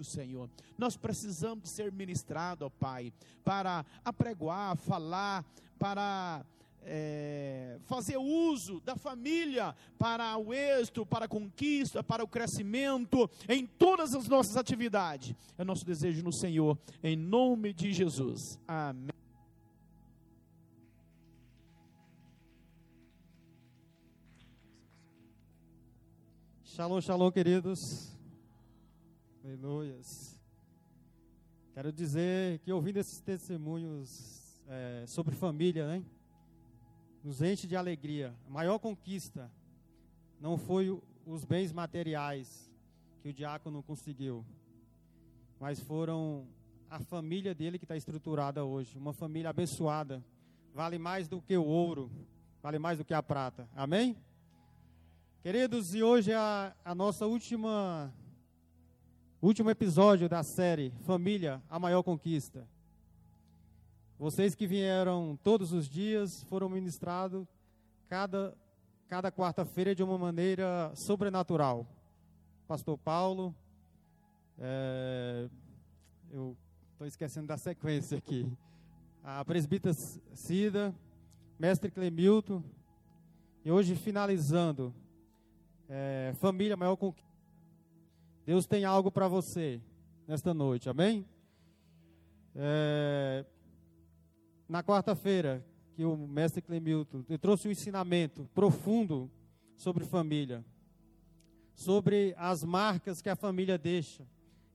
conosco, Senhor. Nós precisamos ser ministrados, ó Pai, para apregoar, falar, para é, fazer uso da família para o êxito, para a conquista, para o crescimento, em todas as nossas atividades. É nosso desejo no Senhor, em nome de Jesus. Amém. Shalom, shalom, queridos. Aleluias. Quero dizer que ouvindo esses testemunhos é, sobre família, né? nos enche de alegria. A maior conquista não foi os bens materiais que o diácono conseguiu, mas foram a família dele que está estruturada hoje. Uma família abençoada. Vale mais do que o ouro, vale mais do que a prata. Amém? Queridos, e hoje é a, a nossa última último episódio da série Família, a maior conquista. Vocês que vieram todos os dias foram ministrados cada, cada quarta-feira de uma maneira sobrenatural. Pastor Paulo, é, eu estou esquecendo da sequência aqui. A presbítera Cida, mestre Clemilton, e hoje finalizando, é, família maior conquista. Deus tem algo para você nesta noite, amém? É, na quarta-feira, que o mestre Clemilton trouxe um ensinamento profundo sobre família, sobre as marcas que a família deixa,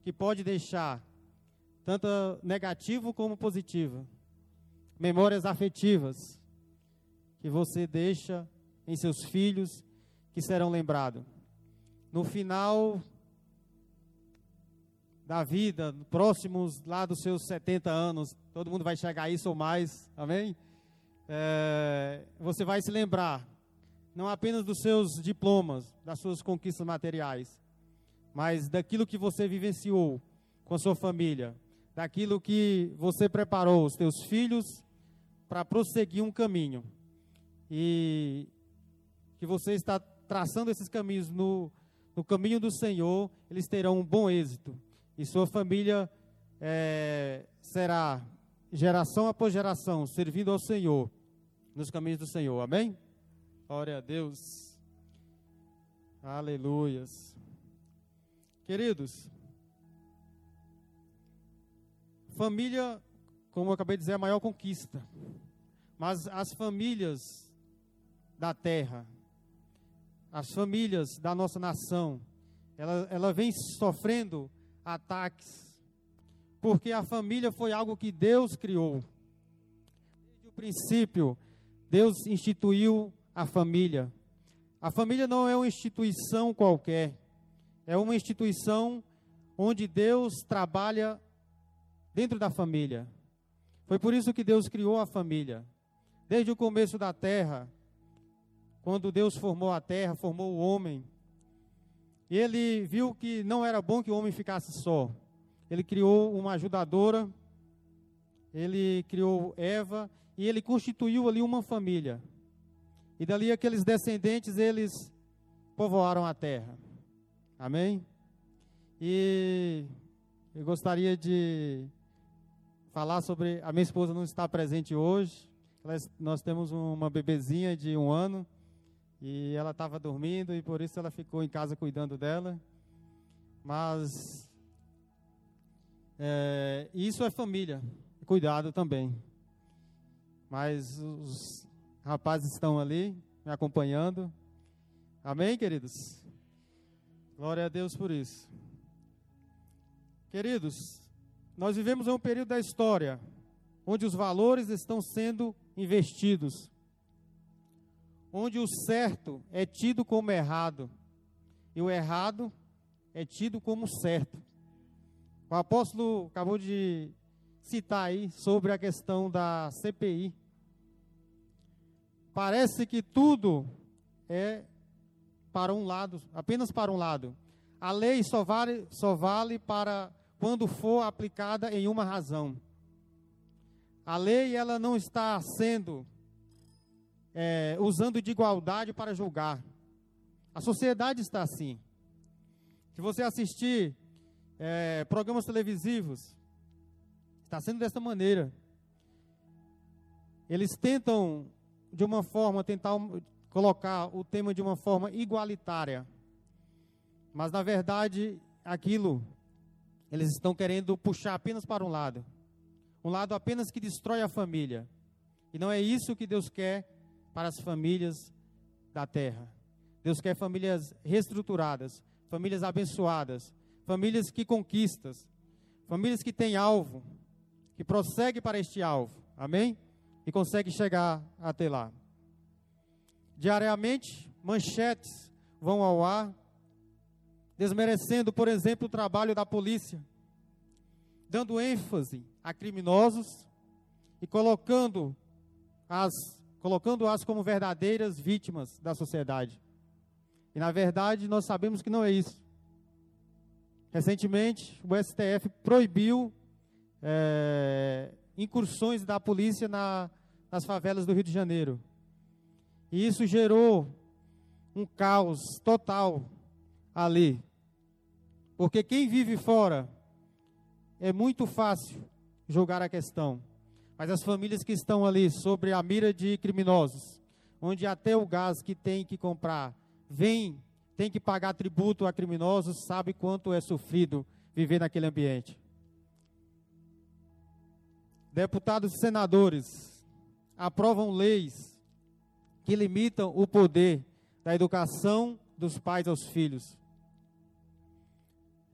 que pode deixar, tanto negativo como positiva. Memórias afetivas que você deixa em seus filhos que serão lembrados. No final da vida, próximos lá dos seus 70 anos, todo mundo vai chegar a isso ou mais, amém? É, você vai se lembrar, não apenas dos seus diplomas, das suas conquistas materiais, mas daquilo que você vivenciou com a sua família, daquilo que você preparou os teus filhos para prosseguir um caminho. E que você está traçando esses caminhos no, no caminho do Senhor, eles terão um bom êxito e sua família é, será geração após geração servindo ao Senhor nos caminhos do Senhor. Amém? Glória a Deus. Aleluias. Queridos, família, como eu acabei de dizer, é a maior conquista. Mas as famílias da terra, as famílias da nossa nação, ela, ela vem sofrendo ataques, porque a família foi algo que Deus criou. Desde o princípio, Deus instituiu a família. A família não é uma instituição qualquer, é uma instituição onde Deus trabalha dentro da família. Foi por isso que Deus criou a família. Desde o começo da terra, quando Deus formou a terra, formou o homem, ele viu que não era bom que o homem ficasse só. Ele criou uma ajudadora, ele criou Eva e ele constituiu ali uma família. E dali aqueles descendentes, eles povoaram a terra. Amém? E eu gostaria de falar sobre. A minha esposa não está presente hoje. Nós temos uma bebezinha de um ano. E ela estava dormindo e por isso ela ficou em casa cuidando dela. Mas é, isso é família, cuidado também. Mas os rapazes estão ali me acompanhando. Amém, queridos? Glória a Deus por isso. Queridos, nós vivemos em um período da história onde os valores estão sendo investidos onde o certo é tido como errado e o errado é tido como certo. O apóstolo acabou de citar aí sobre a questão da CPI. Parece que tudo é para um lado, apenas para um lado. A lei só vale, só vale para quando for aplicada em uma razão. A lei ela não está sendo é, usando de igualdade para julgar. A sociedade está assim. Se você assistir é, programas televisivos. Está sendo dessa maneira. Eles tentam, de uma forma, tentar colocar o tema de uma forma igualitária. Mas, na verdade, aquilo, eles estão querendo puxar apenas para um lado. Um lado apenas que destrói a família. E não é isso que Deus quer para as famílias da terra. Deus quer famílias reestruturadas, famílias abençoadas, famílias que conquistas, famílias que têm alvo, que prosseguem para este alvo. Amém? E conseguem chegar até lá. Diariamente, manchetes vão ao ar, desmerecendo, por exemplo, o trabalho da polícia, dando ênfase a criminosos e colocando as colocando-as como verdadeiras vítimas da sociedade. E na verdade, nós sabemos que não é isso. Recentemente, o STF proibiu é, incursões da polícia na, nas favelas do Rio de Janeiro. E isso gerou um caos total ali. Porque quem vive fora é muito fácil julgar a questão. Mas as famílias que estão ali sobre a mira de criminosos, onde até o gás que tem que comprar vem, tem que pagar tributo a criminosos, sabe quanto é sofrido viver naquele ambiente. Deputados e senadores aprovam leis que limitam o poder da educação dos pais aos filhos.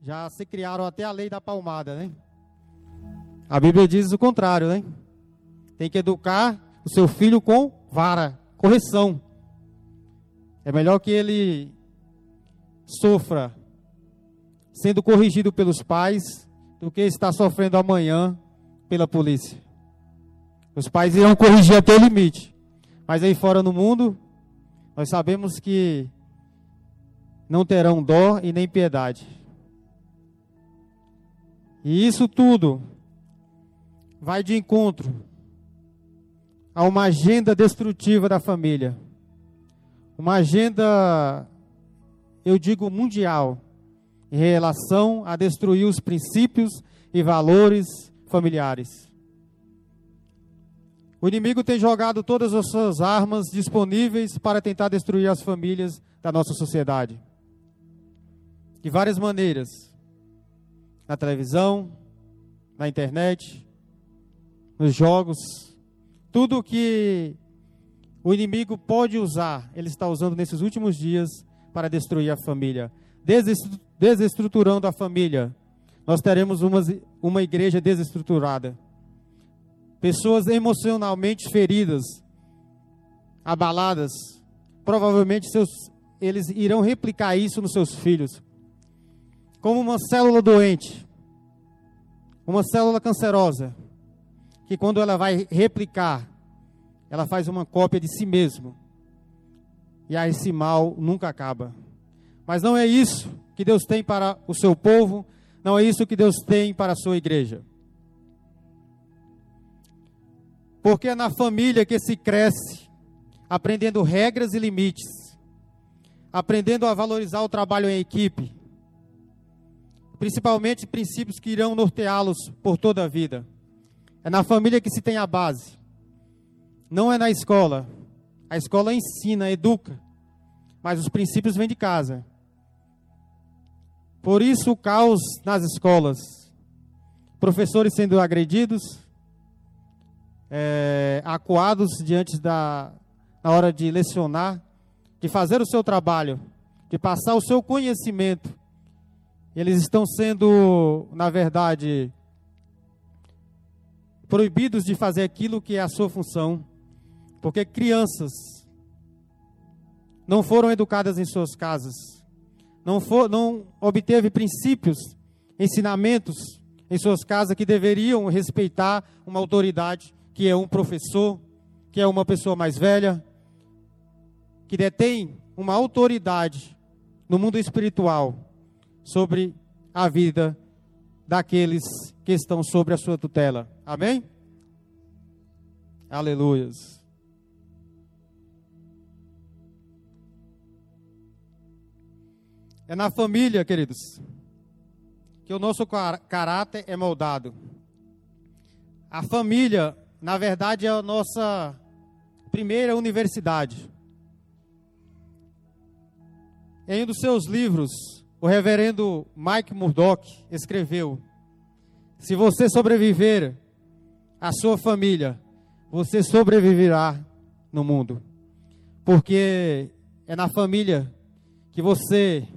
Já se criaram até a lei da palmada, né? A Bíblia diz o contrário, né? Tem que educar o seu filho com vara, correção. É melhor que ele sofra sendo corrigido pelos pais do que estar sofrendo amanhã pela polícia. Os pais irão corrigir até o limite. Mas aí fora no mundo, nós sabemos que não terão dó e nem piedade. E isso tudo vai de encontro a uma agenda destrutiva da família. Uma agenda, eu digo, mundial, em relação a destruir os princípios e valores familiares. O inimigo tem jogado todas as suas armas disponíveis para tentar destruir as famílias da nossa sociedade. De várias maneiras. Na televisão, na internet, nos jogos, tudo que o inimigo pode usar, ele está usando nesses últimos dias para destruir a família, desestruturando a família. Nós teremos uma, uma igreja desestruturada. Pessoas emocionalmente feridas, abaladas. Provavelmente seus, eles irão replicar isso nos seus filhos. Como uma célula doente, uma célula cancerosa que quando ela vai replicar, ela faz uma cópia de si mesmo. E aí esse mal nunca acaba. Mas não é isso que Deus tem para o seu povo, não é isso que Deus tem para a sua igreja. Porque é na família que se cresce, aprendendo regras e limites, aprendendo a valorizar o trabalho em equipe, principalmente princípios que irão norteá-los por toda a vida. É na família que se tem a base. Não é na escola. A escola ensina, educa. Mas os princípios vêm de casa. Por isso o caos nas escolas. Professores sendo agredidos, é, acuados diante da na hora de lecionar, de fazer o seu trabalho, de passar o seu conhecimento. Eles estão sendo, na verdade, proibidos de fazer aquilo que é a sua função, porque crianças não foram educadas em suas casas, não, for, não obteve princípios, ensinamentos em suas casas que deveriam respeitar uma autoridade, que é um professor, que é uma pessoa mais velha, que detém uma autoridade no mundo espiritual sobre a vida daqueles que estão sobre a sua tutela. Amém? Aleluias. É na família, queridos, que o nosso caráter é moldado. A família, na verdade, é a nossa primeira universidade. Em um dos seus livros, o reverendo Mike Murdock escreveu: Se você sobreviver à sua família, você sobreviverá no mundo. Porque é na família que você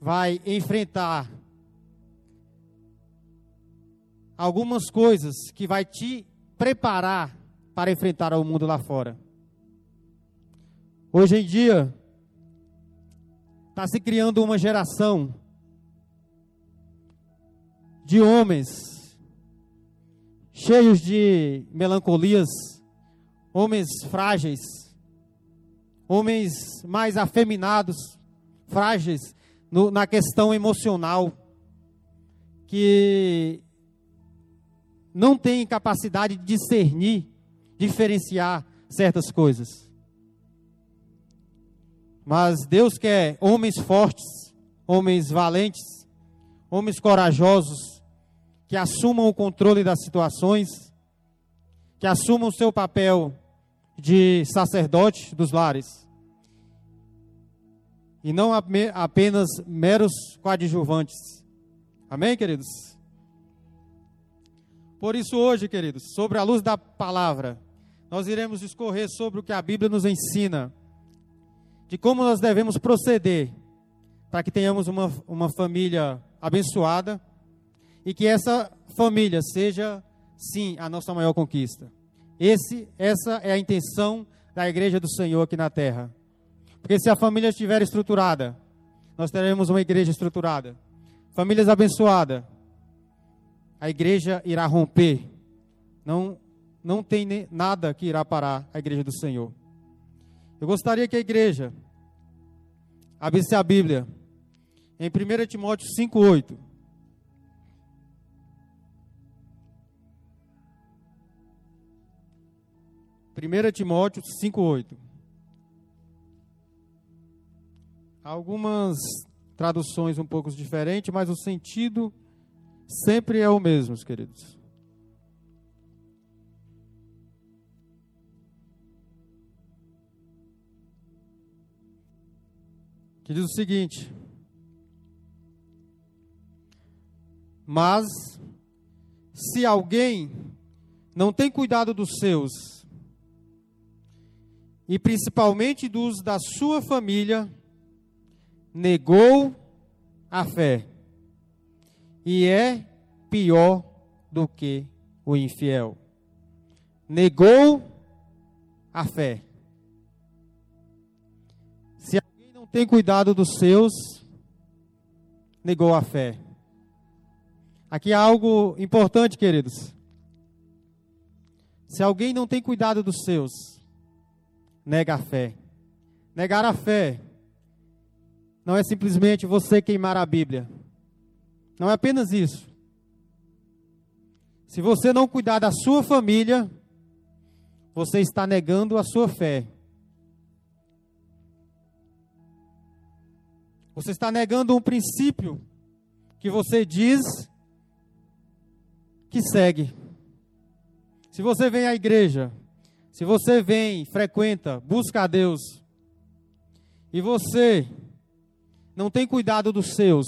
vai enfrentar algumas coisas que vai te preparar para enfrentar o mundo lá fora. Hoje em dia, está se criando uma geração de homens cheios de melancolias, homens frágeis, homens mais afeminados, frágeis no, na questão emocional, que não têm capacidade de discernir, diferenciar certas coisas. Mas Deus quer homens fortes, homens valentes, homens corajosos, que assumam o controle das situações, que assumam o seu papel de sacerdote dos lares. E não apenas meros coadjuvantes. Amém, queridos? Por isso, hoje, queridos, sobre a luz da palavra, nós iremos discorrer sobre o que a Bíblia nos ensina, de como nós devemos proceder para que tenhamos uma, uma família abençoada e que essa família seja, sim, a nossa maior conquista. Esse, essa é a intenção da igreja do Senhor aqui na terra. Porque se a família estiver estruturada, nós teremos uma igreja estruturada. Famílias abençoadas, a igreja irá romper. Não, não tem nada que irá parar a igreja do Senhor. Eu gostaria que a igreja abrisse a Bíblia em 1 Timóteo 5,8. Primeira Timóteo 5:8. Algumas traduções um pouco diferentes, mas o sentido sempre é o mesmo, queridos. Que diz o seguinte: Mas se alguém não tem cuidado dos seus, e principalmente dos da sua família, negou a fé e é pior do que o infiel. Negou a fé. Tem cuidado dos seus, negou a fé. Aqui há algo importante, queridos. Se alguém não tem cuidado dos seus, nega a fé. Negar a fé não é simplesmente você queimar a Bíblia. Não é apenas isso. Se você não cuidar da sua família, você está negando a sua fé. Você está negando um princípio que você diz que segue. Se você vem à igreja, se você vem, frequenta, busca a Deus, e você não tem cuidado dos seus,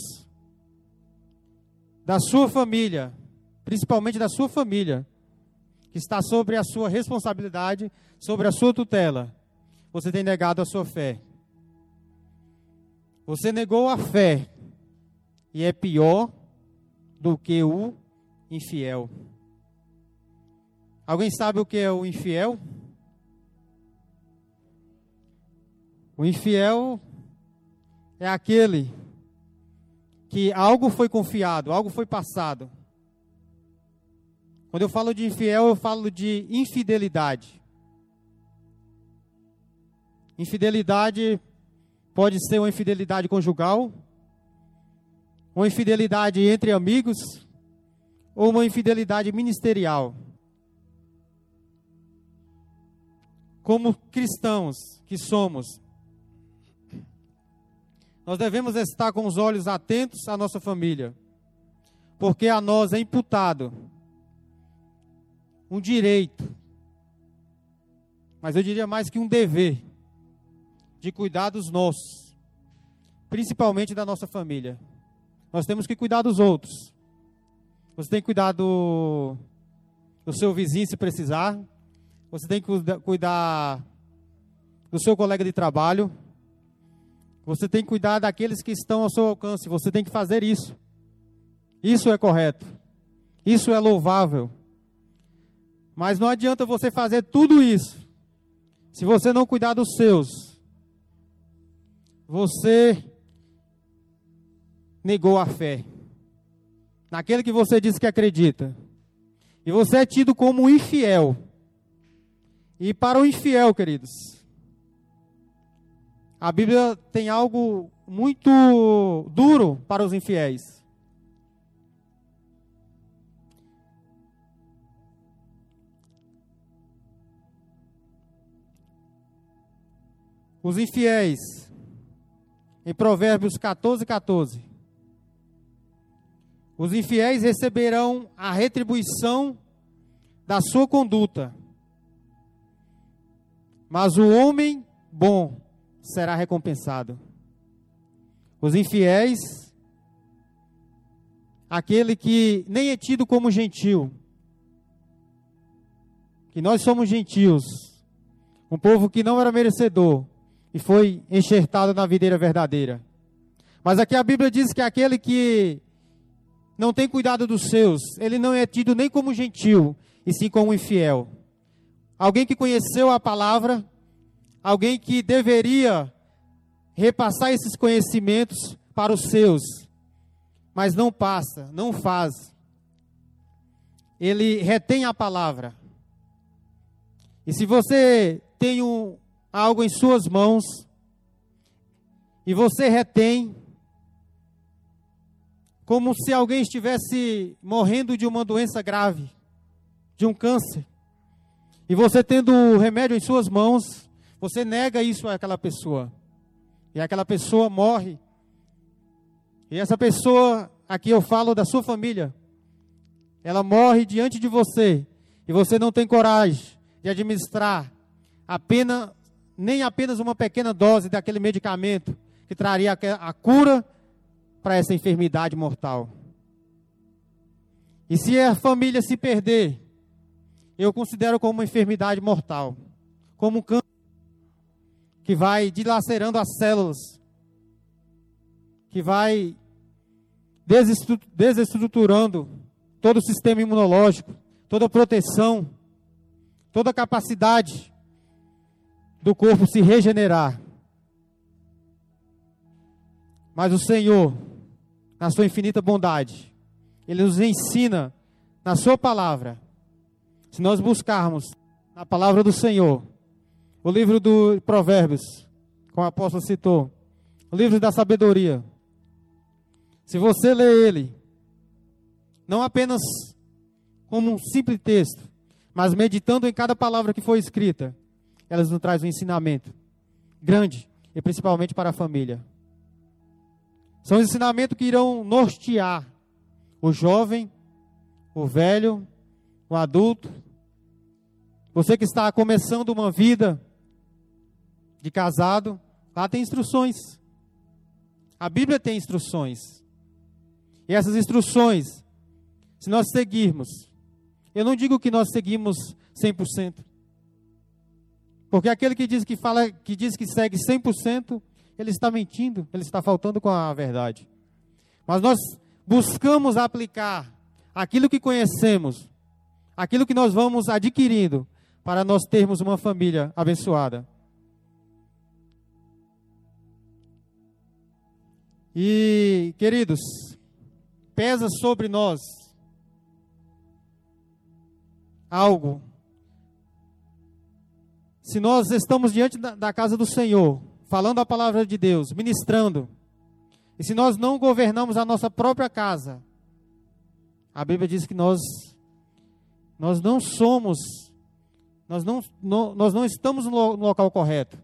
da sua família, principalmente da sua família, que está sobre a sua responsabilidade, sobre a sua tutela, você tem negado a sua fé. Você negou a fé e é pior do que o infiel. Alguém sabe o que é o infiel? O infiel é aquele que algo foi confiado, algo foi passado. Quando eu falo de infiel, eu falo de infidelidade. Infidelidade pode ser uma infidelidade conjugal, uma infidelidade entre amigos, ou uma infidelidade ministerial. Como cristãos que somos, nós devemos estar com os olhos atentos à nossa família. porque a nós é imputado um direito, mas eu diria mais que um dever, de cuidar dos nossos, principalmente da nossa família. Nós temos que cuidar dos outros. Você tem que cuidar do, do seu vizinho se precisar. Você tem que cuidar do seu colega de trabalho. Você tem que cuidar daqueles que estão ao seu alcance. Você tem que fazer isso. Isso é correto. Isso é louvável. Mas não adianta você fazer tudo isso se você não cuidar dos seus. Você negou a fé naquele que você disse que acredita. E você é tido como infiel. E para o infiel, queridos, a Bíblia tem algo muito duro para os infiéis. Os infiéis, em Provérbios 14, 14. Os infiéis receberão a retribuição da sua conduta, mas o homem bom será recompensado. Os infiéis, aquele que nem é tido como gentil, que nós somos gentios, um povo que não era merecedor, e foi enxertado na videira verdadeira. Mas aqui a Bíblia diz que aquele que não tem cuidado dos seus, ele não é tido nem como gentil, e sim como infiel. Alguém que conheceu a palavra, alguém que deveria repassar esses conhecimentos para os seus, mas não passa, não faz. Ele retém a palavra. E se você tem um, algo em suas mãos e você retém, como se alguém estivesse morrendo de uma doença grave, de um câncer, e você tendo o remédio em suas mãos, você nega isso àquela pessoa, e aquela pessoa morre, e essa pessoa, aqui eu falo da sua família, ela morre diante de você, e você não tem coragem de administrar apenas nem apenas uma pequena dose daquele medicamento que traria a cura para essa enfermidade mortal. E se a família se perder, eu considero como uma enfermidade mortal, como um câncer que vai dilacerando as células, que vai desestruturando todo o sistema imunológico, toda a proteção, toda a capacidade do corpo se regenerar. Mas o Senhor, na sua infinita bondade, Ele nos ensina na Sua palavra. Se nós buscarmos na palavra do Senhor, o livro do Provérbios, como o apóstolo citou, o livro da sabedoria, se você lê ele, não apenas como um simples texto, mas meditando em cada palavra que foi escrita, elas nos trazem um ensinamento grande, e principalmente para a família. São ensinamentos que irão nortear o jovem, o velho, o adulto, você que está começando uma vida de casado, lá tem instruções. A Bíblia tem instruções. E essas instruções, se nós seguirmos, eu não digo que nós seguimos 100%, porque aquele que diz que fala, que diz que segue 100%, ele está mentindo, ele está faltando com a verdade. Mas nós buscamos aplicar aquilo que conhecemos, aquilo que nós vamos adquirindo para nós termos uma família abençoada. E, queridos, pesa sobre nós algo se nós estamos diante da, da casa do Senhor, falando a palavra de Deus, ministrando, e se nós não governamos a nossa própria casa, a Bíblia diz que nós nós não somos, nós não, não nós não estamos no, local correto.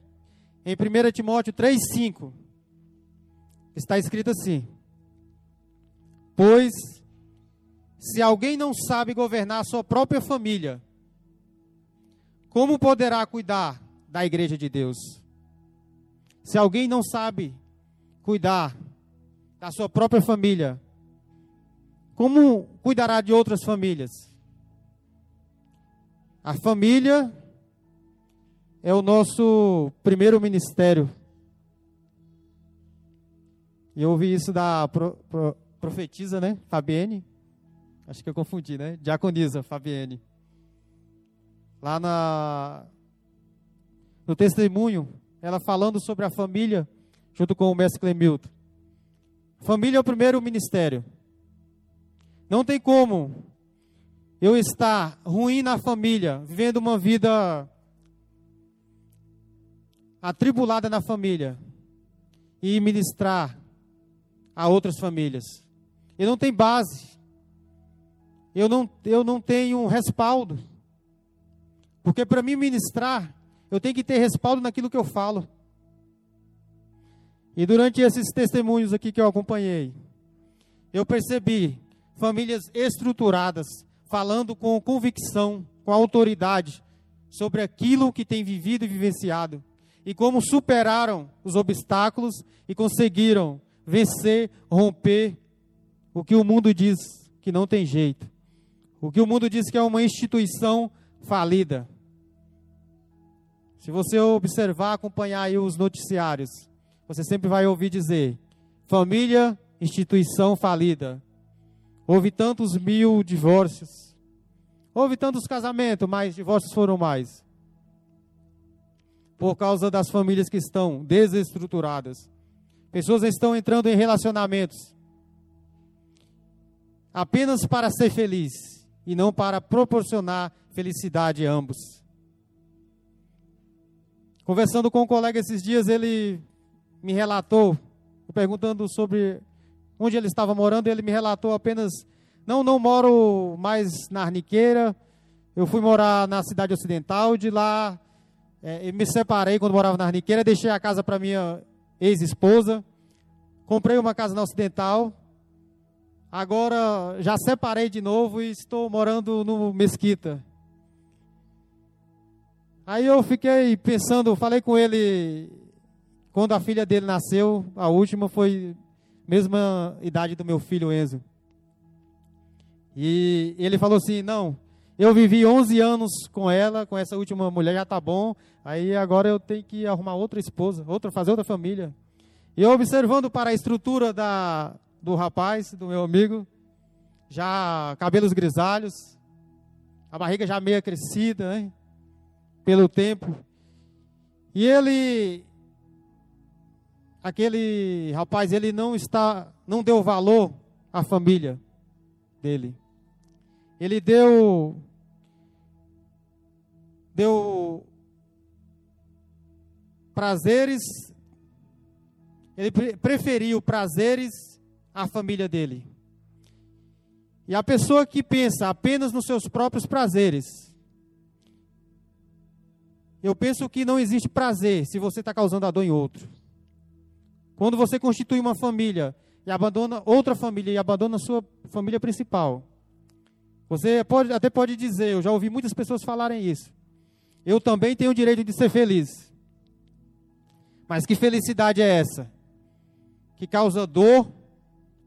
Em 1 Timóteo 3,5 está escrito assim: Pois Se alguém não sabe governar a sua própria família, como poderá cuidar da igreja de Deus? Se alguém não sabe cuidar da sua própria família, como cuidará de outras famílias? A família é o nosso primeiro ministério. E eu ouvi isso da pro, pro, profetisa, né? Fabienne. Acho que eu confundi, né? Diaconisa Fabienne. Lá na, no testemunho, ela falando sobre a família, junto com o mestre Clemilton. Família é o primeiro ministério. Não tem como eu estar ruim na família, vivendo uma vida atribulada na família e ministrar a outras famílias. Eu não tenho base. Eu não, eu não tenho respaldo. Porque para mim ministrar, eu tenho que ter respaldo naquilo que eu falo. E durante esses testemunhos aqui que eu acompanhei, eu percebi famílias estruturadas, falando com convicção, com autoridade, sobre aquilo que tem vivido e vivenciado, e como superaram os obstáculos e conseguiram vencer, romper o que o mundo diz que não tem jeito. O que o mundo diz que é uma instituição falida. Se você observar, acompanhar aí os noticiários, você sempre vai ouvir dizer: família, instituição falida. Houve tantos mil divórcios. Houve tantos casamentos, mas divórcios foram mais. Por causa das famílias que estão desestruturadas. Pessoas estão entrando em relacionamentos apenas para ser feliz e não para proporcionar felicidade a ambos. Conversando com um colega esses dias, ele me relatou, perguntando sobre onde ele estava morando, ele me relatou apenas: não, não moro mais na Arniqueira, eu fui morar na cidade ocidental, de lá é, me separei quando morava na Arniqueira, deixei a casa para minha ex-esposa, comprei uma casa na Ocidental, agora já separei de novo e estou morando no Mesquita. Aí eu fiquei pensando, falei com ele quando a filha dele nasceu, a última foi mesma idade do meu filho Enzo. E ele falou assim: "Não, eu vivi 11 anos com ela, com essa última mulher, já tá bom. Aí agora eu tenho que arrumar outra esposa, outra fazer outra família". E eu observando para a estrutura da do rapaz, do meu amigo, já cabelos grisalhos, a barriga já meio crescida, hein? Pelo tempo. E ele aquele rapaz, ele não está, não deu valor à família dele. Ele deu deu prazeres, ele preferiu prazeres à família dele. E a pessoa que pensa apenas nos seus próprios prazeres, eu penso que não existe prazer se você está causando a dor em outro. Quando você constitui uma família e abandona outra família e abandona a sua família principal, você pode, até pode dizer, eu já ouvi muitas pessoas falarem isso. Eu também tenho o direito de ser feliz. Mas que felicidade é essa? Que causa dor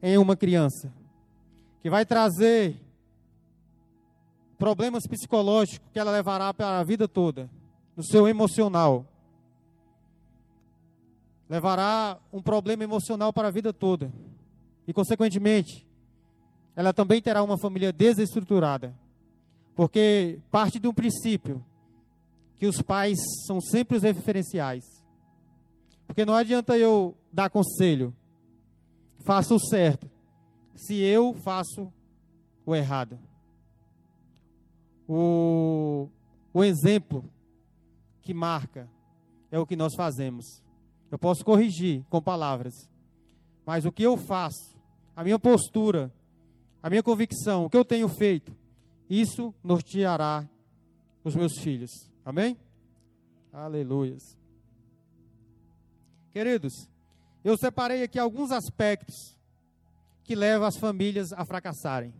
em uma criança. Que vai trazer problemas psicológicos que ela levará para a vida toda, no seu emocional levará um problema emocional para a vida toda. E, consequentemente, ela também terá uma família desestruturada. Porque parte de um princípio que os pais são sempre os referenciais. Porque não adianta eu dar conselho, faça o certo, se eu faço o errado. O, o exemplo que marca é o que nós fazemos. Eu posso corrigir com palavras. Mas o que eu faço, a minha postura, a minha convicção, o que eu tenho feito, isso norteará os meus filhos. Amém? Aleluias. Queridos, eu separei aqui alguns aspectos que levam as famílias a fracassarem.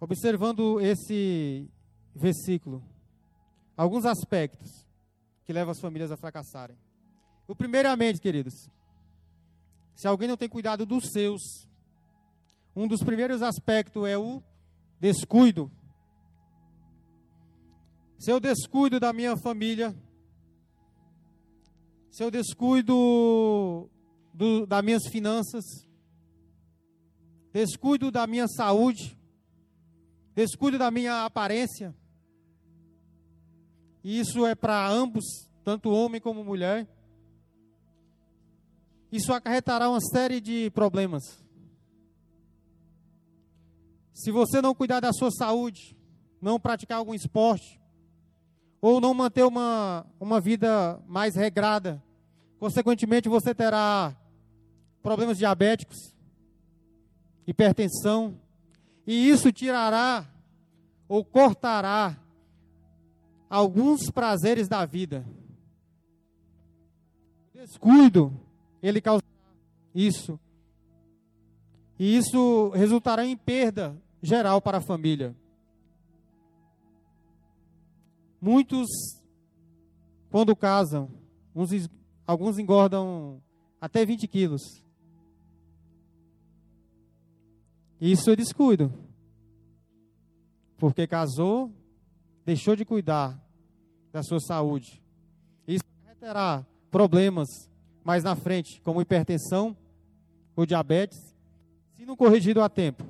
observando esse versículo, alguns aspectos que levam as famílias a fracassarem. O primeiramente, queridos, se alguém não tem cuidado dos seus, um dos primeiros aspectos é o descuido. Se eu descuido da minha família, se eu descuido do, das minhas finanças, descuido da minha saúde, descuido da minha aparência, e isso é para ambos, tanto homem como mulher, isso acarretará uma série de problemas. Se você não cuidar da sua saúde, não praticar algum esporte, ou não manter uma, uma vida mais regrada, consequentemente você terá problemas diabéticos, hipertensão, e isso tirará ou cortará alguns prazeres da vida. Descuido, ele causará isso. E isso resultará em perda geral para a família. Muitos, quando casam, uns, alguns engordam até 20 quilos. Isso é descuido. Porque casou, deixou de cuidar da sua saúde. Isso terá problemas mais na frente, como hipertensão ou diabetes, se não corrigido a tempo.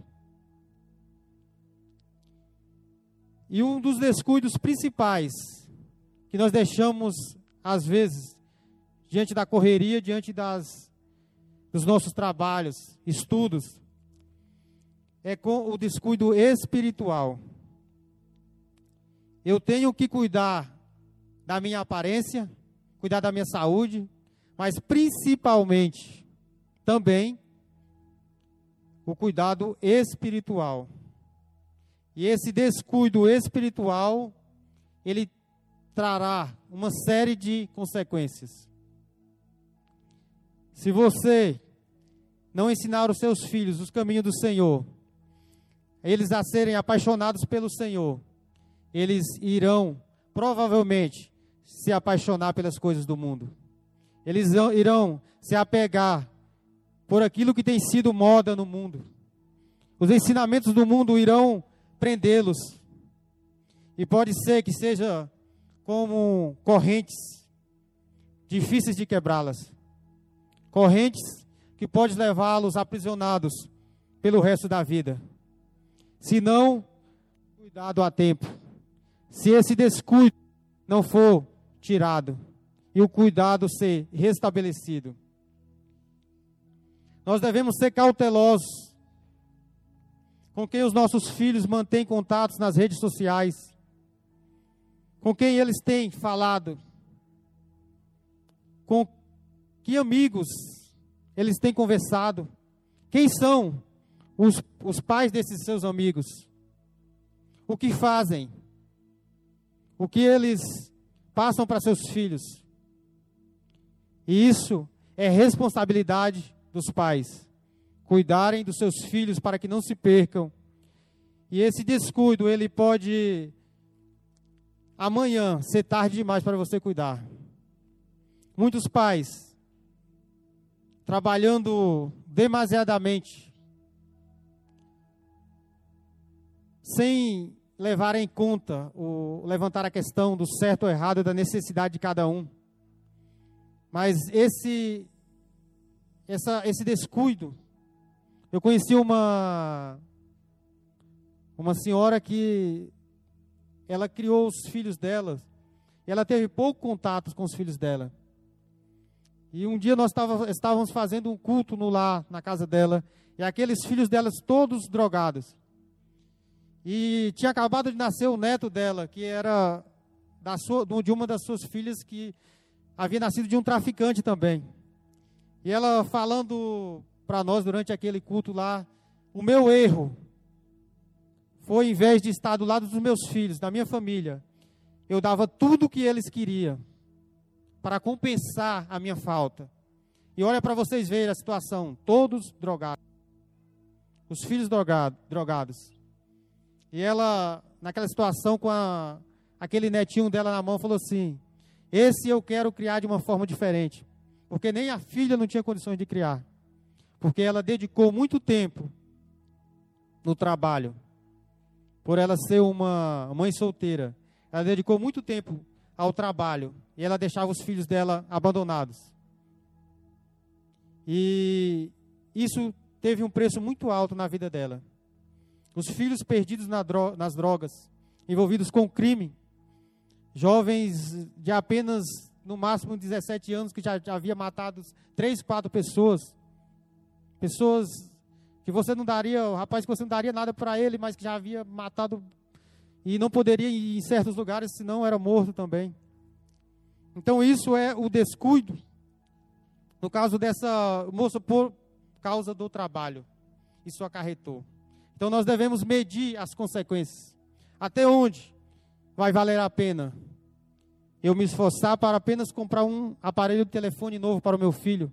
E um dos descuidos principais que nós deixamos, às vezes, diante da correria, diante das, dos nossos trabalhos, estudos, é com o descuido espiritual. Eu tenho que cuidar da minha aparência, cuidar da minha saúde, mas principalmente também o cuidado espiritual. E esse descuido espiritual, ele trará uma série de consequências. Se você não ensinar os seus filhos os caminhos do Senhor, eles a serem apaixonados pelo Senhor, eles irão provavelmente se apaixonar pelas coisas do mundo. Eles irão se apegar por aquilo que tem sido moda no mundo. Os ensinamentos do mundo irão prendê-los. E pode ser que seja como correntes difíceis de quebrá-las. Correntes que pode levá-los aprisionados pelo resto da vida. Se não cuidado a tempo. Se esse descuido não for tirado e o cuidado ser restabelecido. Nós devemos ser cautelosos com quem os nossos filhos mantêm contatos nas redes sociais, com quem eles têm falado, com que amigos eles têm conversado, quem são os, os pais desses seus amigos, o que fazem, o que eles passam para seus filhos. E isso é responsabilidade dos pais cuidarem dos seus filhos para que não se percam. E esse descuido, ele pode amanhã ser tarde demais para você cuidar. Muitos pais trabalhando demasiadamente sem levar em conta o levantar a questão do certo ou errado da necessidade de cada um. Mas esse essa, esse descuido eu conheci uma uma senhora que ela criou os filhos dela. E ela teve pouco contato com os filhos dela. E um dia nós tava, estávamos fazendo um culto no lar, na casa dela, e aqueles filhos delas todos drogados. E tinha acabado de nascer o neto dela, que era da sua, de uma das suas filhas que havia nascido de um traficante também. E ela falando para nós durante aquele culto lá, o meu erro foi, em vez de estar do lado dos meus filhos, da minha família, eu dava tudo o que eles queriam para compensar a minha falta. E olha para vocês verem a situação, todos drogados. Os filhos drogado, drogados. E ela, naquela situação, com a, aquele netinho dela na mão, falou assim: Esse eu quero criar de uma forma diferente. Porque nem a filha não tinha condições de criar. Porque ela dedicou muito tempo no trabalho. Por ela ser uma mãe solteira. Ela dedicou muito tempo ao trabalho. E ela deixava os filhos dela abandonados. E isso teve um preço muito alto na vida dela. Os filhos perdidos na dro nas drogas, envolvidos com crime, jovens de apenas no máximo 17 anos que já, já havia matado três, quatro pessoas, pessoas que você não daria, o rapaz que você não daria nada para ele, mas que já havia matado e não poderia ir em certos lugares, senão era morto também. Então isso é o descuido. No caso dessa moça, por causa do trabalho, isso acarretou. Então nós devemos medir as consequências. Até onde vai valer a pena eu me esforçar para apenas comprar um aparelho de telefone novo para o meu filho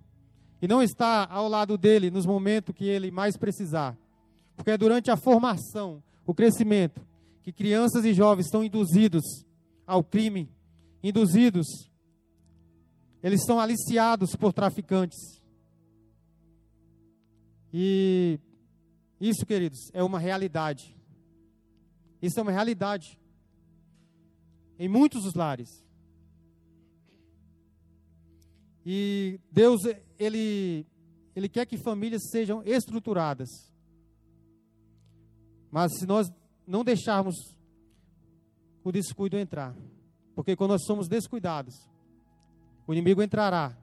e não estar ao lado dele nos momentos que ele mais precisar. Porque é durante a formação, o crescimento, que crianças e jovens estão induzidos ao crime, induzidos, eles são aliciados por traficantes. E isso, queridos, é uma realidade. Isso é uma realidade em muitos dos lares. E Deus, ele, ele quer que famílias sejam estruturadas. Mas se nós não deixarmos o descuido entrar, porque quando nós somos descuidados, o inimigo entrará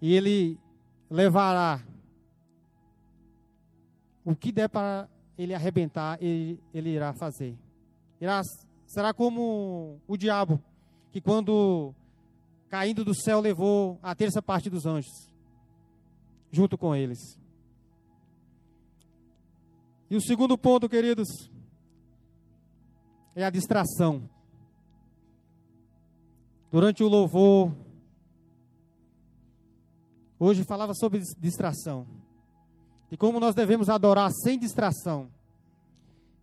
e ele levará o que der para ele arrebentar, ele, ele irá fazer. Irá, será como o diabo, que quando caindo do céu levou a terça parte dos anjos, junto com eles. E o segundo ponto, queridos, é a distração. Durante o louvor, hoje falava sobre distração e como nós devemos adorar sem distração.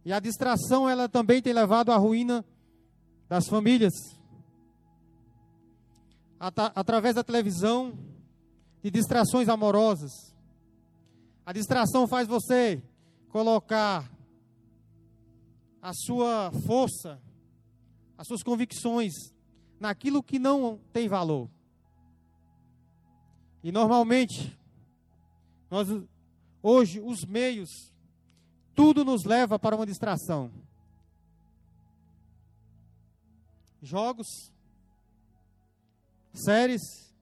E a distração, ela também tem levado à ruína das famílias. At através da televisão, de distrações amorosas. A distração faz você colocar a sua força, as suas convicções naquilo que não tem valor. E normalmente, nós Hoje, os meios, tudo nos leva para uma distração. Jogos, séries.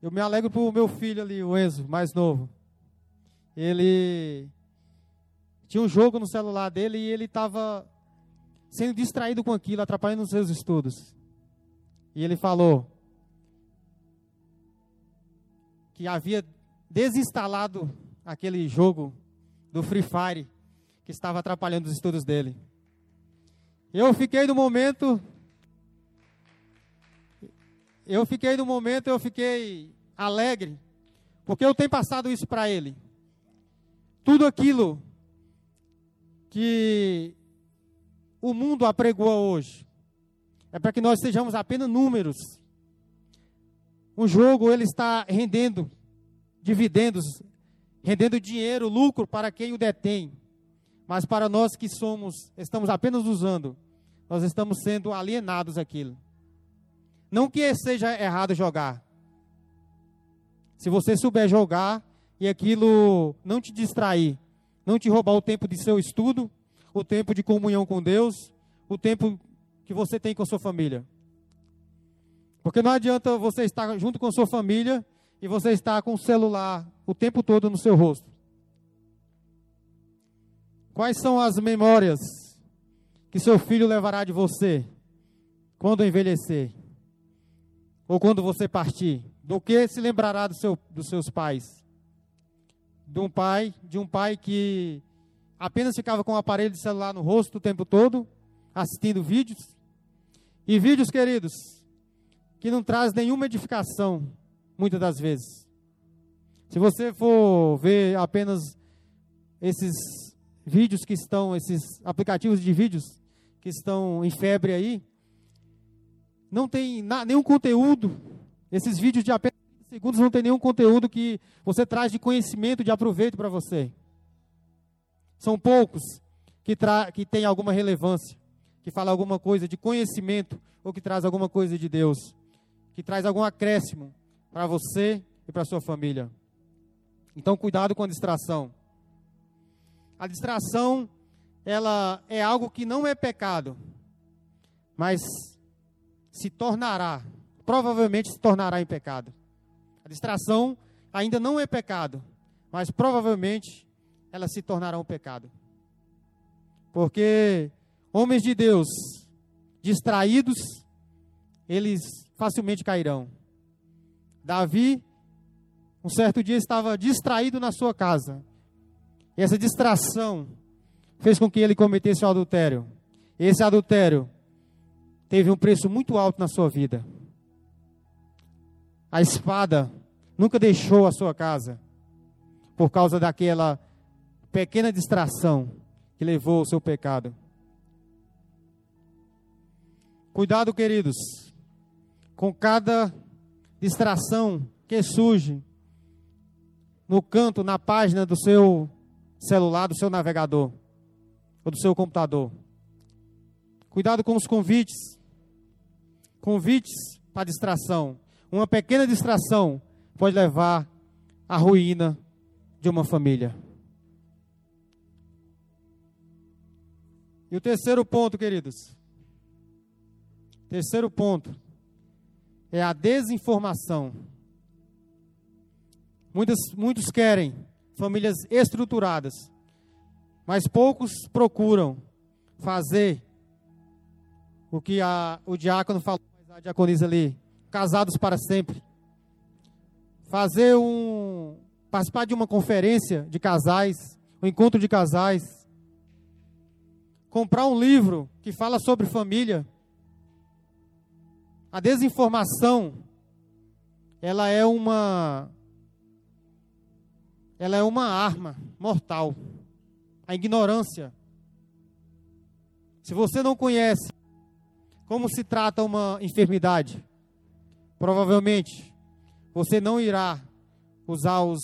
Eu me alegro por meu filho ali, o Enzo, mais novo. Ele tinha um jogo no celular dele e ele estava sendo distraído com aquilo, atrapalhando os seus estudos. E ele falou que havia desinstalado aquele jogo do Free Fire que estava atrapalhando os estudos dele. Eu fiquei no momento. Eu fiquei no momento, eu fiquei alegre, porque eu tenho passado isso para ele. Tudo aquilo que o mundo apregoa hoje é para que nós sejamos apenas números. Um jogo ele está rendendo dividendos, rendendo dinheiro, lucro para quem o detém. Mas para nós que somos, estamos apenas usando, nós estamos sendo alienados aquilo. Não que seja errado jogar. Se você souber jogar e aquilo não te distrair, não te roubar o tempo de seu estudo, o tempo de comunhão com Deus, o tempo que você tem com a sua família. Porque não adianta você estar junto com a sua família e você está com o celular o tempo todo no seu rosto? Quais são as memórias que seu filho levará de você quando envelhecer? Ou quando você partir? Do que se lembrará do seu, dos seus pais? De um pai, de um pai que apenas ficava com o aparelho de celular no rosto o tempo todo, assistindo vídeos. E vídeos, queridos, que não traz nenhuma edificação muitas das vezes. Se você for ver apenas esses vídeos que estão, esses aplicativos de vídeos que estão em febre aí, não tem nenhum conteúdo, esses vídeos de apenas segundos não tem nenhum conteúdo que você traz de conhecimento, de aproveito para você. São poucos que, que têm alguma relevância, que fala alguma coisa de conhecimento ou que traz alguma coisa de Deus, que traz algum acréscimo para você e para sua família. Então, cuidado com a distração. A distração, ela é algo que não é pecado, mas se tornará, provavelmente se tornará em pecado. A distração ainda não é pecado, mas provavelmente ela se tornará um pecado. Porque homens de Deus distraídos, eles facilmente cairão. Davi, um certo dia, estava distraído na sua casa. E essa distração fez com que ele cometesse o adultério. Esse adultério teve um preço muito alto na sua vida. A espada nunca deixou a sua casa por causa daquela pequena distração que levou ao seu pecado. Cuidado, queridos, com cada distração que surge no canto, na página do seu celular, do seu navegador ou do seu computador. Cuidado com os convites. Convites para distração. Uma pequena distração pode levar à ruína de uma família. E o terceiro ponto, queridos. Terceiro ponto é a desinformação. Muitos, muitos querem famílias estruturadas, mas poucos procuram fazer o que a, o diácono falou, a diaconisa ali, casados para sempre. Fazer um. participar de uma conferência de casais, um encontro de casais. Comprar um livro que fala sobre família. A desinformação, ela é uma. Ela é uma arma mortal. A ignorância. Se você não conhece como se trata uma enfermidade, provavelmente você não irá usar os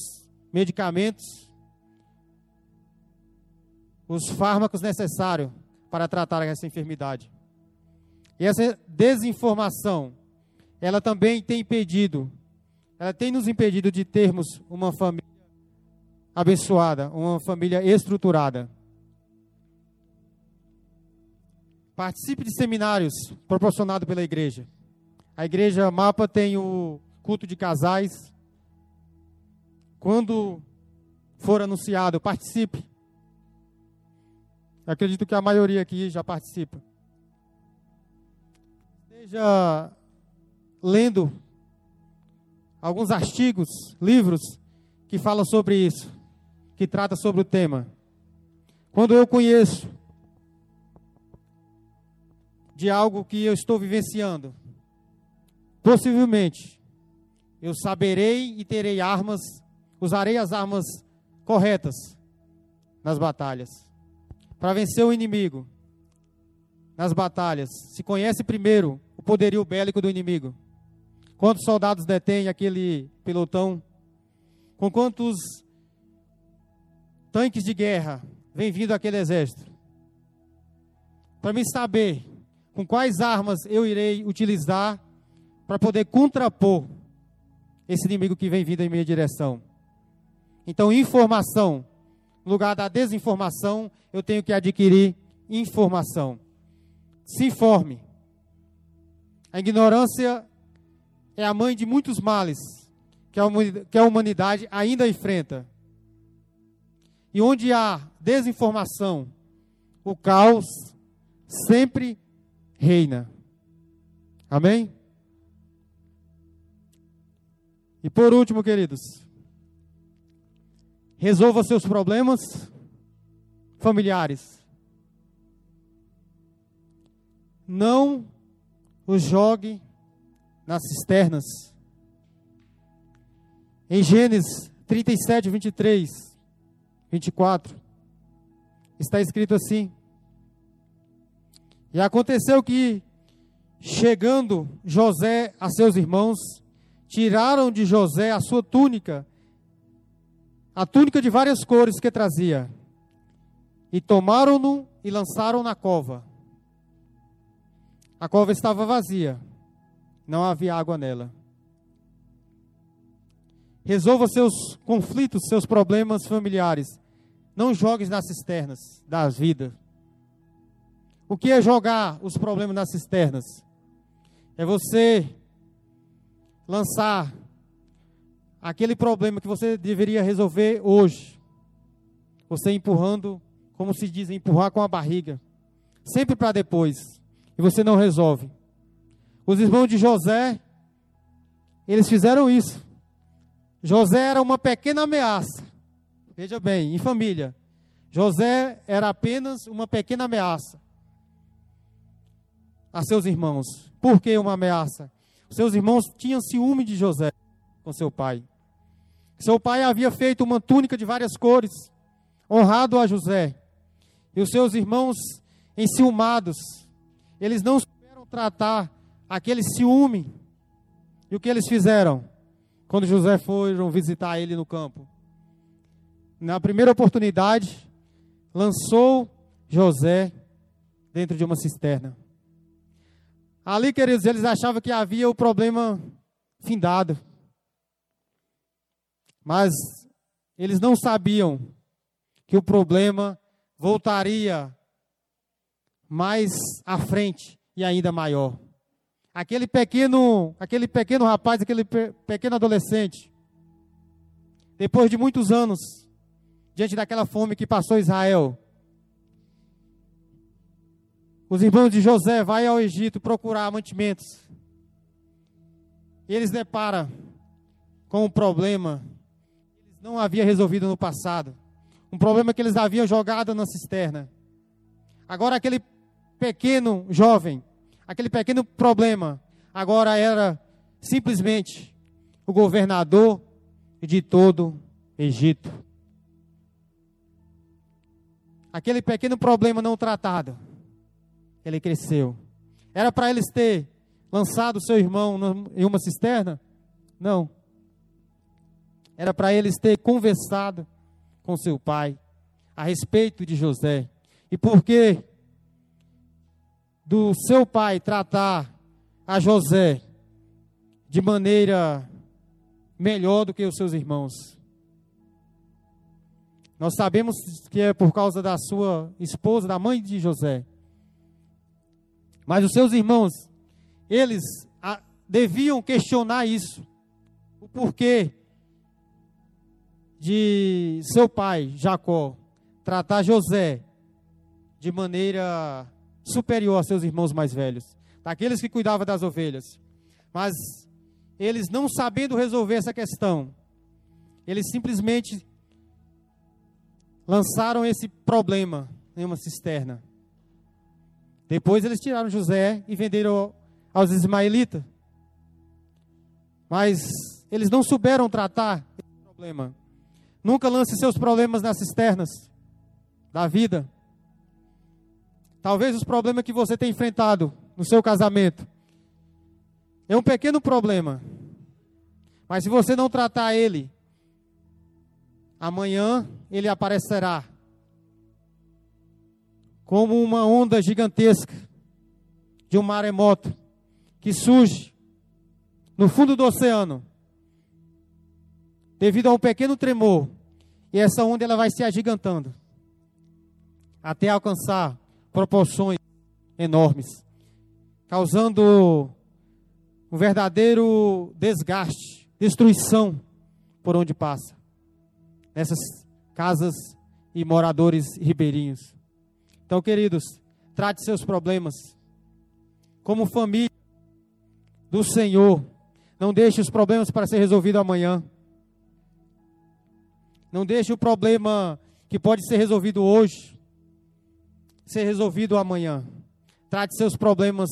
medicamentos, os fármacos necessários para tratar essa enfermidade. E essa desinformação, ela também tem impedido, ela tem nos impedido de termos uma família abençoada, uma família estruturada. Participe de seminários proporcionados pela igreja. A igreja Mapa tem o culto de casais. Quando for anunciado, participe. Acredito que a maioria aqui já participa. Esteja lendo alguns artigos, livros que falam sobre isso, que trata sobre o tema. Quando eu conheço de algo que eu estou vivenciando, Possivelmente, eu saberei e terei armas, usarei as armas corretas nas batalhas. Para vencer o inimigo nas batalhas, se conhece primeiro poderio bélico do inimigo. Quantos soldados detém aquele pelotão? Com quantos tanques de guerra vem vindo aquele exército? Para me saber com quais armas eu irei utilizar para poder contrapor esse inimigo que vem vindo em minha direção. Então, informação, no lugar da desinformação, eu tenho que adquirir informação. Se informe. A ignorância é a mãe de muitos males que a humanidade ainda enfrenta. E onde há desinformação, o caos sempre reina. Amém? E por último, queridos, resolva seus problemas familiares. Não os jogue nas cisternas. Em Gênesis 37, 23, 24, está escrito assim: E aconteceu que, chegando José a seus irmãos, tiraram de José a sua túnica, a túnica de várias cores que trazia, e tomaram-no e lançaram na cova. A cova estava vazia, não havia água nela. Resolva seus conflitos, seus problemas familiares. Não jogues nas cisternas da vida. O que é jogar os problemas nas cisternas? É você lançar aquele problema que você deveria resolver hoje. Você empurrando, como se diz, empurrar com a barriga. Sempre para depois. E você não resolve. Os irmãos de José, eles fizeram isso. José era uma pequena ameaça. Veja bem, em família. José era apenas uma pequena ameaça a seus irmãos. Por que uma ameaça? Seus irmãos tinham ciúme de José com seu pai. Seu pai havia feito uma túnica de várias cores, honrado a José. E os seus irmãos, enciumados, eles não souberam tratar aquele ciúme. E o que eles fizeram? quando José foram visitar ele no campo. Na primeira oportunidade, lançou José dentro de uma cisterna. Ali, queridos, eles achavam que havia o problema findado. Mas eles não sabiam que o problema voltaria mais à frente e ainda maior aquele pequeno, aquele pequeno rapaz, aquele pe pequeno adolescente, depois de muitos anos, diante daquela fome que passou Israel, os irmãos de José vai ao Egito procurar mantimentos. E eles deparam com um problema que eles não haviam resolvido no passado. Um problema que eles haviam jogado na cisterna. Agora aquele pequeno jovem aquele pequeno problema agora era simplesmente o governador de todo Egito. Aquele pequeno problema não tratado, ele cresceu. Era para eles ter lançado seu irmão em uma cisterna? Não. Era para eles ter conversado com seu pai a respeito de José. E por que do seu pai tratar a José de maneira melhor do que os seus irmãos. Nós sabemos que é por causa da sua esposa, da mãe de José. Mas os seus irmãos, eles a, deviam questionar isso. O porquê de seu pai, Jacó, tratar José de maneira superior a seus irmãos mais velhos, daqueles que cuidavam das ovelhas. Mas eles não sabendo resolver essa questão, eles simplesmente lançaram esse problema em uma cisterna. Depois eles tiraram José e venderam aos ismaelitas. Mas eles não souberam tratar esse problema. Nunca lance seus problemas nas cisternas da vida. Talvez os problemas que você tem enfrentado no seu casamento é um pequeno problema. Mas se você não tratar ele, amanhã ele aparecerá como uma onda gigantesca de um maremoto que surge no fundo do oceano devido a um pequeno tremor. E essa onda ela vai se agigantando até alcançar proporções enormes, causando um verdadeiro desgaste, destruição por onde passa, nessas casas e moradores ribeirinhos. Então, queridos, trate seus problemas como família do Senhor. Não deixe os problemas para ser resolvido amanhã. Não deixe o problema que pode ser resolvido hoje ser resolvido amanhã. Trate seus problemas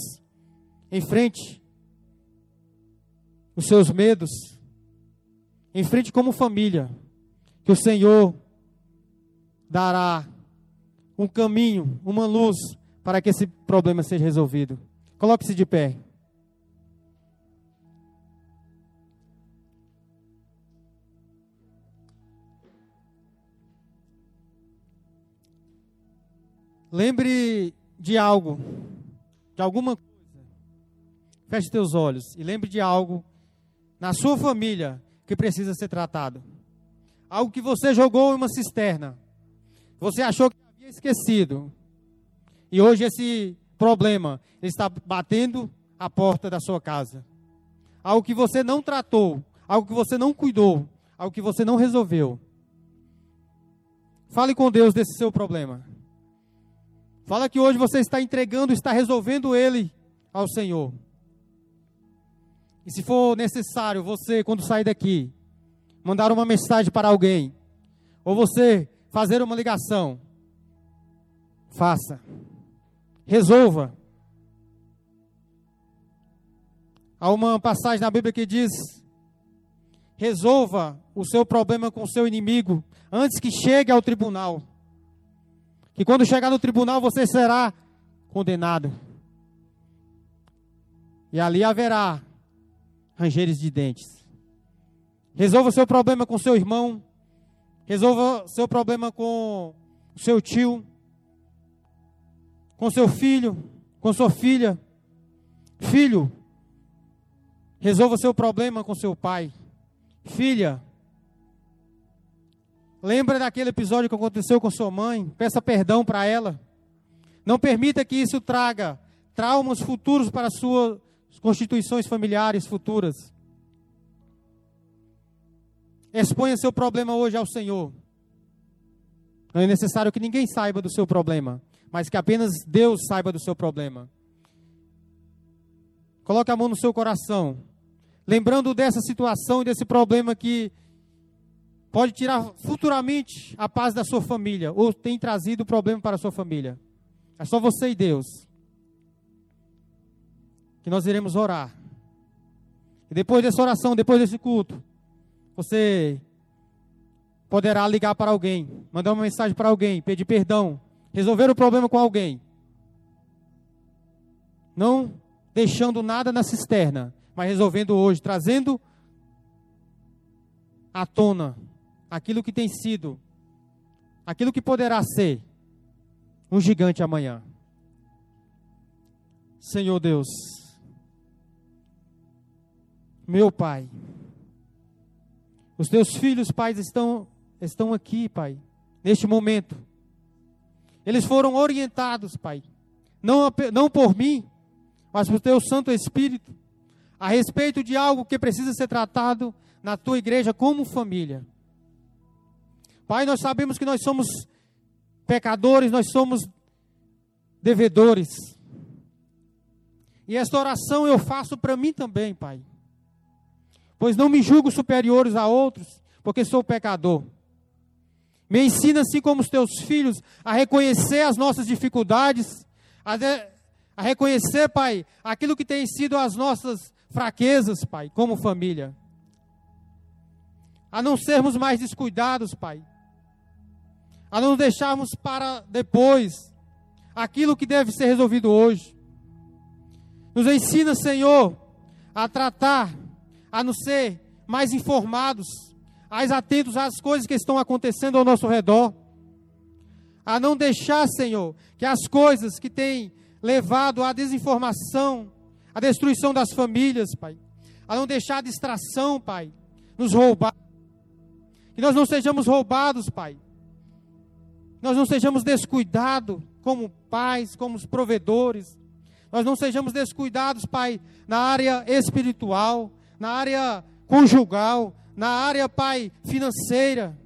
em frente, os seus medos, em frente como família, que o Senhor dará um caminho, uma luz para que esse problema seja resolvido. Coloque-se de pé. Lembre de algo, de alguma coisa. Feche teus olhos e lembre de algo na sua família que precisa ser tratado. Algo que você jogou em uma cisterna. Você achou que havia esquecido. E hoje esse problema está batendo a porta da sua casa. Algo que você não tratou, algo que você não cuidou, algo que você não resolveu. Fale com Deus desse seu problema. Fala que hoje você está entregando, está resolvendo ele ao Senhor. E se for necessário, você, quando sair daqui, mandar uma mensagem para alguém, ou você fazer uma ligação, faça. Resolva. Há uma passagem na Bíblia que diz: resolva o seu problema com o seu inimigo antes que chegue ao tribunal que quando chegar no tribunal você será condenado. E ali haverá rangeres de dentes. Resolva o seu problema com seu irmão. Resolva o seu problema com seu tio. Com seu filho. Com sua filha. Filho. Resolva o seu problema com seu pai. Filha. Lembra daquele episódio que aconteceu com sua mãe? Peça perdão para ela. Não permita que isso traga traumas futuros para suas constituições familiares futuras. Exponha seu problema hoje ao Senhor. Não é necessário que ninguém saiba do seu problema, mas que apenas Deus saiba do seu problema. Coloque a mão no seu coração, lembrando dessa situação e desse problema que pode tirar futuramente a paz da sua família, ou tem trazido problema para a sua família. É só você e Deus. Que nós iremos orar. E depois dessa oração, depois desse culto, você poderá ligar para alguém, mandar uma mensagem para alguém, pedir perdão, resolver o problema com alguém. Não deixando nada na cisterna, mas resolvendo hoje, trazendo à tona aquilo que tem sido, aquilo que poderá ser um gigante amanhã. Senhor Deus, meu Pai, os teus filhos, pais, estão, estão aqui, Pai, neste momento. Eles foram orientados, Pai, não, não por mim, mas por teu Santo Espírito, a respeito de algo que precisa ser tratado na tua igreja como família. Pai, nós sabemos que nós somos pecadores, nós somos devedores. E esta oração eu faço para mim também, Pai. Pois não me julgo superiores a outros, porque sou pecador. Me ensina, assim como os teus filhos, a reconhecer as nossas dificuldades, a, de, a reconhecer, Pai, aquilo que tem sido as nossas fraquezas, Pai, como família. A não sermos mais descuidados, Pai a não deixarmos para depois aquilo que deve ser resolvido hoje. Nos ensina, Senhor, a tratar, a nos ser mais informados, mais atentos às coisas que estão acontecendo ao nosso redor. A não deixar, Senhor, que as coisas que têm levado à desinformação, à destruição das famílias, Pai, a não deixar a distração, Pai, nos roubar. Que nós não sejamos roubados, Pai, nós não sejamos descuidados como pais, como provedores, nós não sejamos descuidados, Pai, na área espiritual, na área conjugal, na área, Pai, financeira,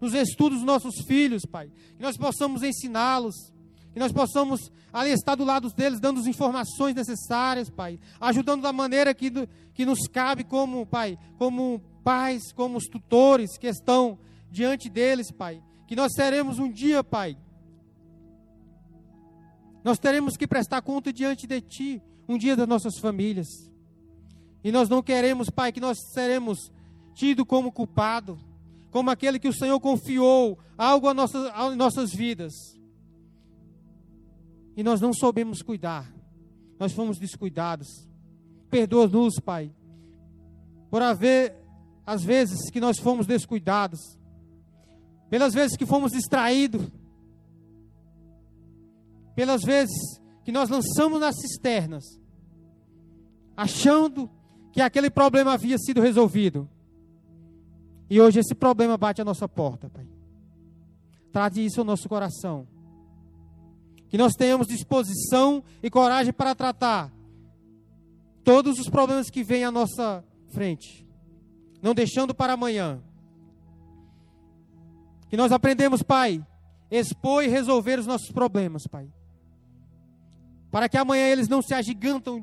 nos estudos dos nossos filhos, Pai, que nós possamos ensiná-los, que nós possamos ali estar do lado deles, dando as informações necessárias, Pai, ajudando da maneira que, que nos cabe como, Pai, como pais, como os tutores que estão diante deles, Pai, que nós teremos um dia, Pai. Nós teremos que prestar conta diante de Ti, um dia das nossas famílias. E nós não queremos, Pai, que nós seremos tido como culpado, como aquele que o Senhor confiou algo às nossas, às nossas vidas. e nós não soubemos cuidar, nós fomos descuidados. Perdoa-nos, Pai, por haver as vezes que nós fomos descuidados, pelas vezes que fomos distraídos, pelas vezes que nós lançamos nas cisternas, achando que aquele problema havia sido resolvido. E hoje esse problema bate a nossa porta, Pai. Trate isso ao nosso coração. Que nós tenhamos disposição e coragem para tratar todos os problemas que vêm à nossa frente, não deixando para amanhã. Que nós aprendemos, Pai, expor e resolver os nossos problemas, Pai. Para que amanhã eles não se agigantam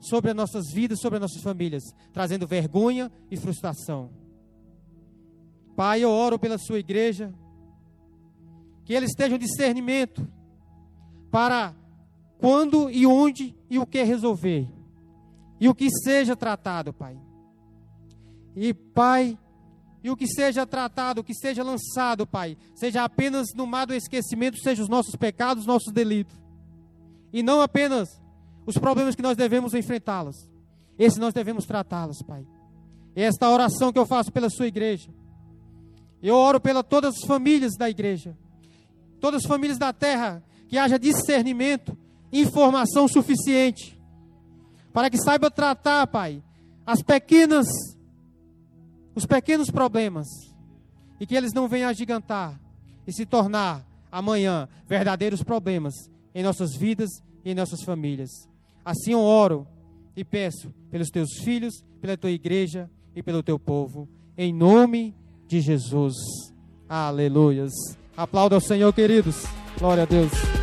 sobre as nossas vidas, sobre as nossas famílias, trazendo vergonha e frustração. Pai, eu oro pela sua igreja, que eles tenham discernimento para quando e onde e o que resolver, e o que seja tratado, Pai. E, Pai, e o que seja tratado, o que seja lançado, Pai, seja apenas no mar do esquecimento, seja os nossos pecados, os nossos delitos, e não apenas os problemas que nós devemos enfrentá-los. Esses nós devemos tratá-los, Pai. Esta oração que eu faço pela sua igreja. Eu oro pela todas as famílias da igreja. Todas as famílias da terra, que haja discernimento, informação suficiente para que saiba tratar, Pai, as pequenas os pequenos problemas e que eles não venham a gigantar e se tornar amanhã verdadeiros problemas em nossas vidas e em nossas famílias. Assim eu oro e peço pelos teus filhos, pela tua igreja e pelo teu povo, em nome de Jesus. Aleluias. Aplauda ao Senhor, queridos. Glória a Deus.